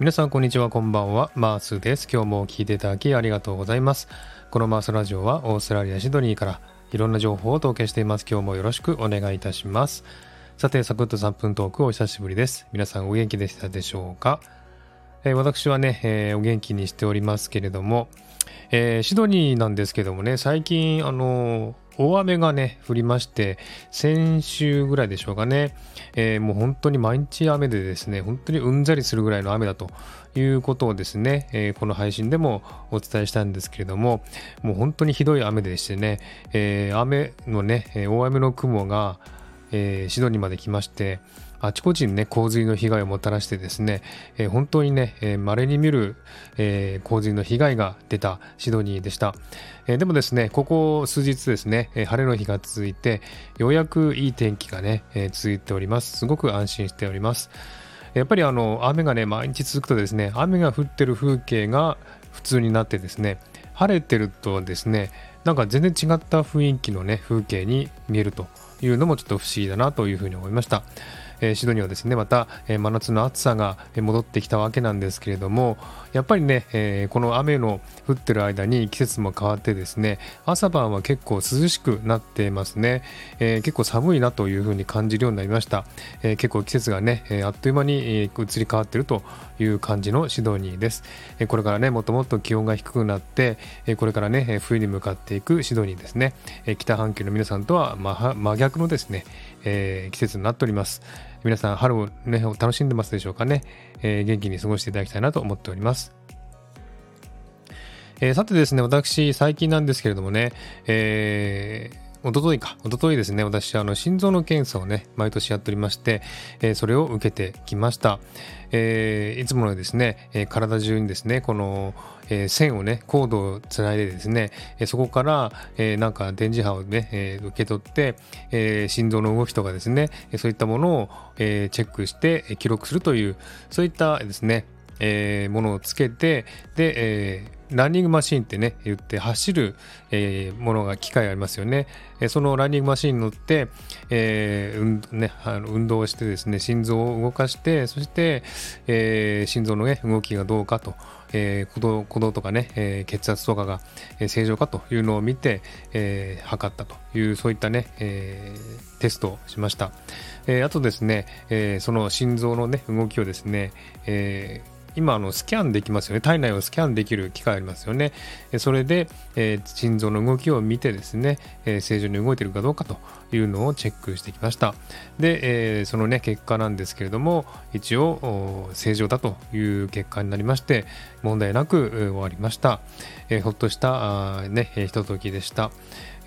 皆さんこんにちはこんばんは。マースです。今日も聞いていただきありがとうございます。このマースラジオはオーストラリアシドニーからいろんな情報を統計しています。今日もよろしくお願いいたします。さてサクッと3分トークお久しぶりです。皆さんお元気でしたでしょうか、えー、私はね、えー、お元気にしておりますけれども、えー、シドニーなんですけどもね最近あの大雨がね、降りまして、先週ぐらいでしょうかね、えー、もう本当に毎日雨でですね、本当にうんざりするぐらいの雨だということをですね、えー、この配信でもお伝えしたんですけれども、もう本当にひどい雨でしてね、えー、雨のね、大雨の雲が、えー、シドニーまで来まして、あちこちにね、洪水の被害をもたらしてですね、えー、本当にね、えー、稀に見る、えー、洪水の被害が出たシドニーでした。えー、でもですね、ここ数日ですね、えー、晴れの日が続いて、ようやくいい天気がね、えー、続いております。すごく安心しております。やっぱりあの、雨がね、毎日続くとですね、雨が降ってる風景が普通になってですね、晴れてるとですね、なんか全然違った雰囲気のね、風景に見えるというのもちょっと不思議だなというふうに思いました。シドニーはですねまた、真夏の暑さが戻ってきたわけなんですけれどもやっぱりね、この雨の降ってる間に季節も変わってですね朝晩は結構涼しくなっていますね、結構寒いなというふうに感じるようになりました、結構季節がね、あっという間に、移り変わっているという感じのシドニーです、これからねもっともっと気温が低くなって、これからね冬に向かっていくシドニーですね、北半球の皆さんとは真逆のですね、え、季節になっております。皆さん春をね楽しんでますでしょうかね、えー、元気に過ごしていただきたいなと思っております。えー、さてですね、私、最近なんですけれどもね、えーおとといか、おとといですね、私、あの、心臓の検査をね、毎年やっておりまして、えー、それを受けてきました。えー、いつものですね、えー、体中にですね、この、えー、線をね、コードをつないでですね、えー、そこから、えー、なんか電磁波をね、えー、受け取って、えー、心臓の動きとかですね、そういったものを、えー、チェックして記録するという、そういったですね、えー、ものをつけて、で、えー、ランニングマシンってね、言って走る、えー、ものが、機械ありますよね。えそのランニングマシンに乗って、えーうんね、あの運動してですね、心臓を動かして、そして、え、心臓の、ね、動きがどうかと、えー、鼓動鼓動とかね、え、血圧とかが正常かというのを見て、えー、測ったという、そういったね、え、テストをしました。え、あとですね、え、その心臓のね、動きをですね、え今あのスキャンできますよね体内をスキャンできる機械ありますよね。それで、えー、心臓の動きを見てですね、え、正常に動いているかどうかというのをチェックしてきました。で、え、そのね結果なんですけれども一応正常だという結果になりまして問題なく終わりました、え、ほっとしたあ、ね、ひとときでした。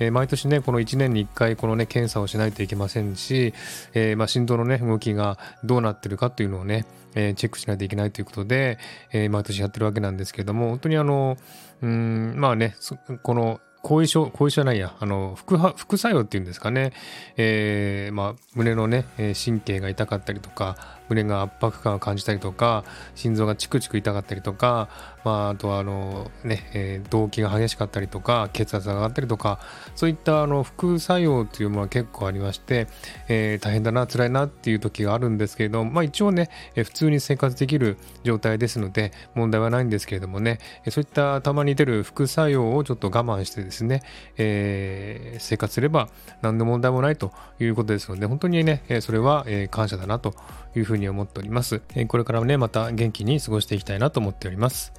えー、毎年ね、この1年に1回このね、検査をしないといけませんし、えー、まあ、心臓のね、動きがどうなってるかっていうのをね、え、チェックしないといけないということで、え毎年やってるわけなんですけれども、本当にあの、うん、まあね、この後遺症、後遺症ないや、あの、副副作用っていうんですかね、えー、まあ、胸のね、神経が痛かったりとか、胸が圧迫感を感じたりとか、心臓がチクチク痛かったりとか、まあ、あとはあの、ね、えー、動悸が激しかったりとか、血圧が上がったりとか、そういったあの副作用というものは結構ありまして、えー、大変だな、辛いなっていう時があるんですけれども、まあ一応ね、えー、普通に生活できる状態ですので、問題はないんですけれどもね、そういったたまに出る副作用をちょっと我慢してですですね、えー、生活すれば何の問題もないということですので、本当にね、それは感謝だなというふうに思っております。これからもね、また元気に過ごしていきたいなと思っております。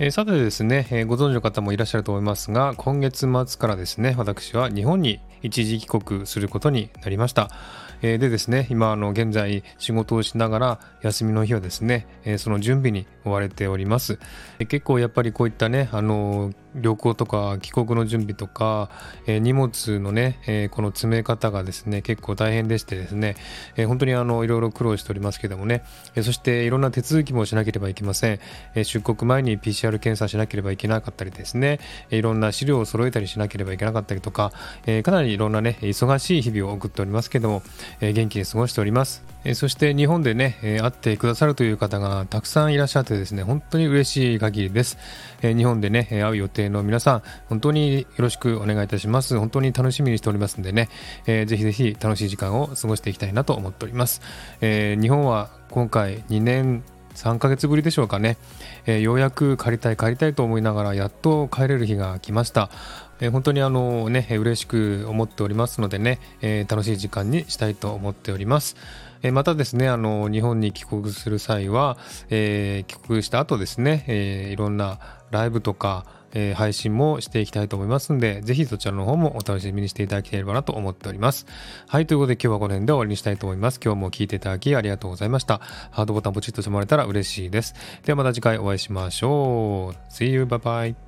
えさてですね、えご存知の方もいらっしゃると思いますが、今月末からですね、私は日本に一時帰国することになりました。え、でですね、今、あの、現在仕事をしながら休みの日はですね、え、その準備に追われております。結構やっぱりこういったね、あの、旅行とか帰国の準備とか、え荷物のね、えこの詰め方がですね、結構大変でしてですね、え本当にあの、いろいろ苦労しておりますけどもね、えそしていろんな手続きもしなければいけません。え出国前に PCR 検査しなければいけなかったりですね、いろんな資料を揃えたりしなければいけなかったりとか、えかなりいろんなね、忙しい日々を送っておりますけども、え元気に過ごしております。えそして日本でね、え会ってくださるという方がたくさんいらっしゃってですね、本当に嬉しい限りです。え日本でね、会う予定の皆さん、本当によろしくお願いいたします。本当に楽しみにしておりますんでね、えー、ぜひぜひ楽しい時間を過ごしていきたいなと思っております。えー、日本は今回2年3ヶ月ぶりでしょうかね、えー、ようやく帰りたい帰りたいと思いながらやっと帰れる日が来ました、えー、本当にあのね嬉しく思っておりますのでね、えー、楽しい時間にしたいと思っておりますえまたですねあの日本に帰国する際は、え帰国した後ですね、えいろんなライブとかえー、配信もしていきたいと思いますので、ぜひそちらの方もお楽しみにしていただければなと思っております。はい、ということで今日はこの辺で終わりにしたいと思います。今日も聞いていただきありがとうございました。ハードボタンポチッとしてもらえたら嬉しいです。ではまた次回お会いしましょう。See you, bye bye.